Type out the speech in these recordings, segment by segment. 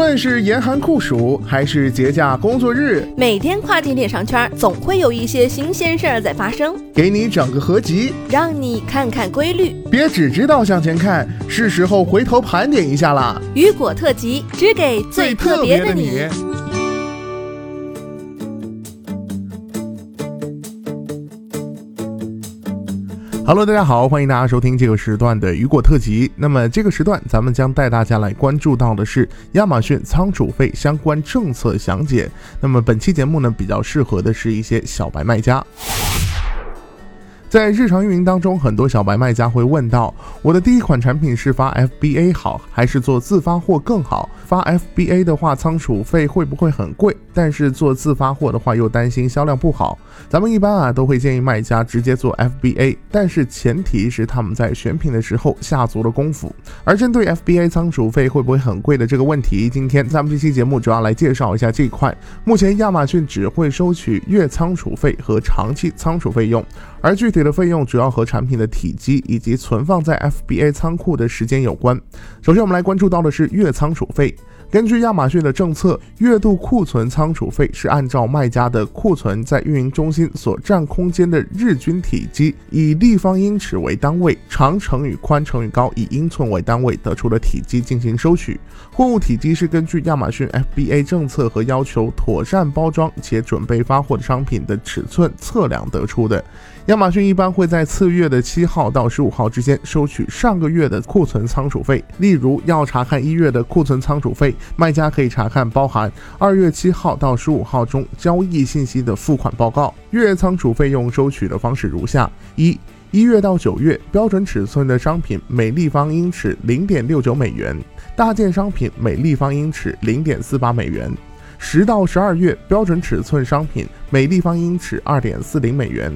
论是严寒酷暑，还是节假工作日，每天跨境电商圈总会有一些新鲜事儿在发生，给你整个合集，让你看看规律。别只知道向前看，是时候回头盘点一下啦。雨果特辑，只给最特别的你。Hello，大家好，欢迎大家收听这个时段的雨果特辑。那么这个时段，咱们将带大家来关注到的是亚马逊仓储费相关政策详解。那么本期节目呢，比较适合的是一些小白卖家。在日常运营当中，很多小白卖家会问到：我的第一款产品是发 FBA 好，还是做自发货更好？发 FBA 的话，仓储费会不会很贵？但是做自发货的话，又担心销量不好。咱们一般啊，都会建议卖家直接做 FBA，但是前提是他们在选品的时候下足了功夫。而针对 FBA 仓储费会不会很贵的这个问题，今天咱们这期节目主要来介绍一下这一块。目前亚马逊只会收取月仓储费和长期仓储费用。而具体的费用主要和产品的体积以及存放在 FBA 仓库的时间有关。首先，我们来关注到的是月仓储费。根据亚马逊的政策，月度库存仓储费是按照卖家的库存在运营中心所占空间的日均体积，以立方英尺为单位，长乘以宽乘以高，以英寸为单位得出的体积进行收取。货物体积是根据亚马逊 FBA 政策和要求妥善包装且准备发货的商品的尺寸测量得出的。亚马逊一般会在次月的七号到十五号之间收取上个月的库存仓储费。例如，要查看一月的库存仓储费，卖家可以查看包含二月七号到十五号中交易信息的付款报告。月仓储费用收取的方式如下：一、一月到九月标准尺寸的商品每立方英尺零点六九美元，大件商品每立方英尺零点四八美元。十到十二月标准尺寸商品每立方英尺二点四零美元，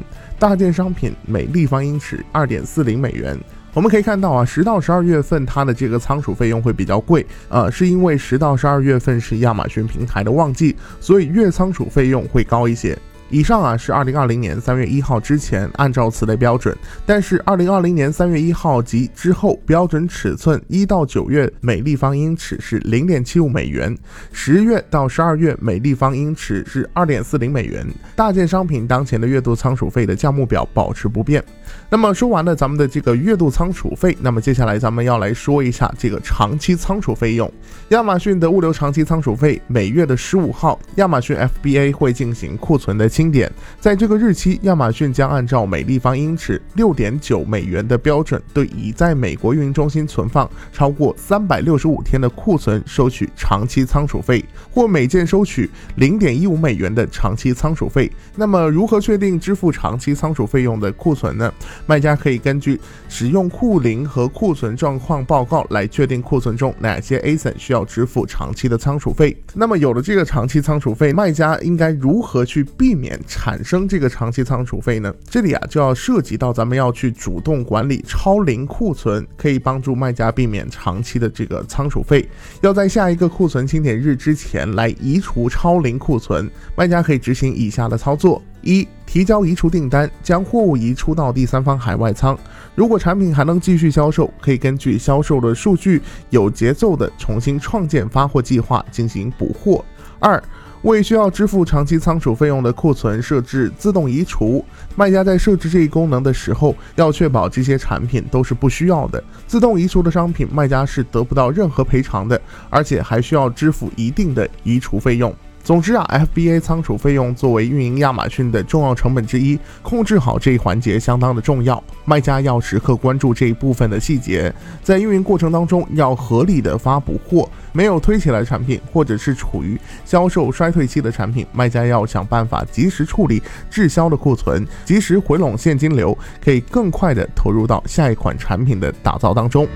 大件商品每立方英尺二点四零美元。我们可以看到啊，十到十二月份它的这个仓储费用会比较贵，呃，是因为十到十二月份是亚马逊平台的旺季，所以月仓储费用会高一些。以上啊是二零二零年三月一号之前按照此类标准，但是二零二零年三月一号及之后标准尺寸一到九月每立方英尺是零点七五美元，十月到十二月每立方英尺是二点四零美元。大件商品当前的月度仓储费的价目表保持不变。那么说完了咱们的这个月度仓储费，那么接下来咱们要来说一下这个长期仓储费用。亚马逊的物流长期仓储费每月的十五号，亚马逊 FBA 会进行库存的清点，在这个日期，亚马逊将按照每立方英尺六点九美元的标准，对已在美国运营中心存放超过三百六十五天的库存收取长期仓储费，或每件收取零点一五美元的长期仓储费。那么，如何确定支付长期仓储费用的库存呢？卖家可以根据使用库龄和库存状况报告来确定库存中哪些 ASIN 需要支付长期的仓储费。那么有了这个长期仓储费，卖家应该如何去避免免产生这个长期仓储费呢？这里啊就要涉及到咱们要去主动管理超龄库存，可以帮助卖家避免长期的这个仓储费。要在下一个库存清点日之前来移除超龄库存，卖家可以执行以下的操作：一。提交移除订单，将货物移出到第三方海外仓。如果产品还能继续销售，可以根据销售的数据有节奏的重新创建发货计划进行补货。二，为需要支付长期仓储费用的库存设置自动移除。卖家在设置这一功能的时候，要确保这些产品都是不需要的。自动移除的商品，卖家是得不到任何赔偿的，而且还需要支付一定的移除费用。总之啊，FBA 仓储费用作为运营亚马逊的重要成本之一，控制好这一环节相当的重要。卖家要时刻关注这一部分的细节，在运营过程当中要合理的发补货。没有推起来产品，或者是处于销售衰退期的产品，卖家要想办法及时处理滞销的库存，及时回笼现金流，可以更快的投入到下一款产品的打造当中。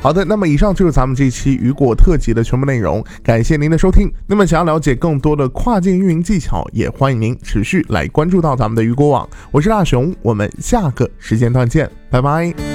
好的，那么以上就是咱们这期雨果特辑的全部内容，感谢您的收听。那么想要了解更多的跨境运营技巧，也欢迎您持续来关注到咱们的雨果网。我是大熊，我们下个时间段见，拜拜。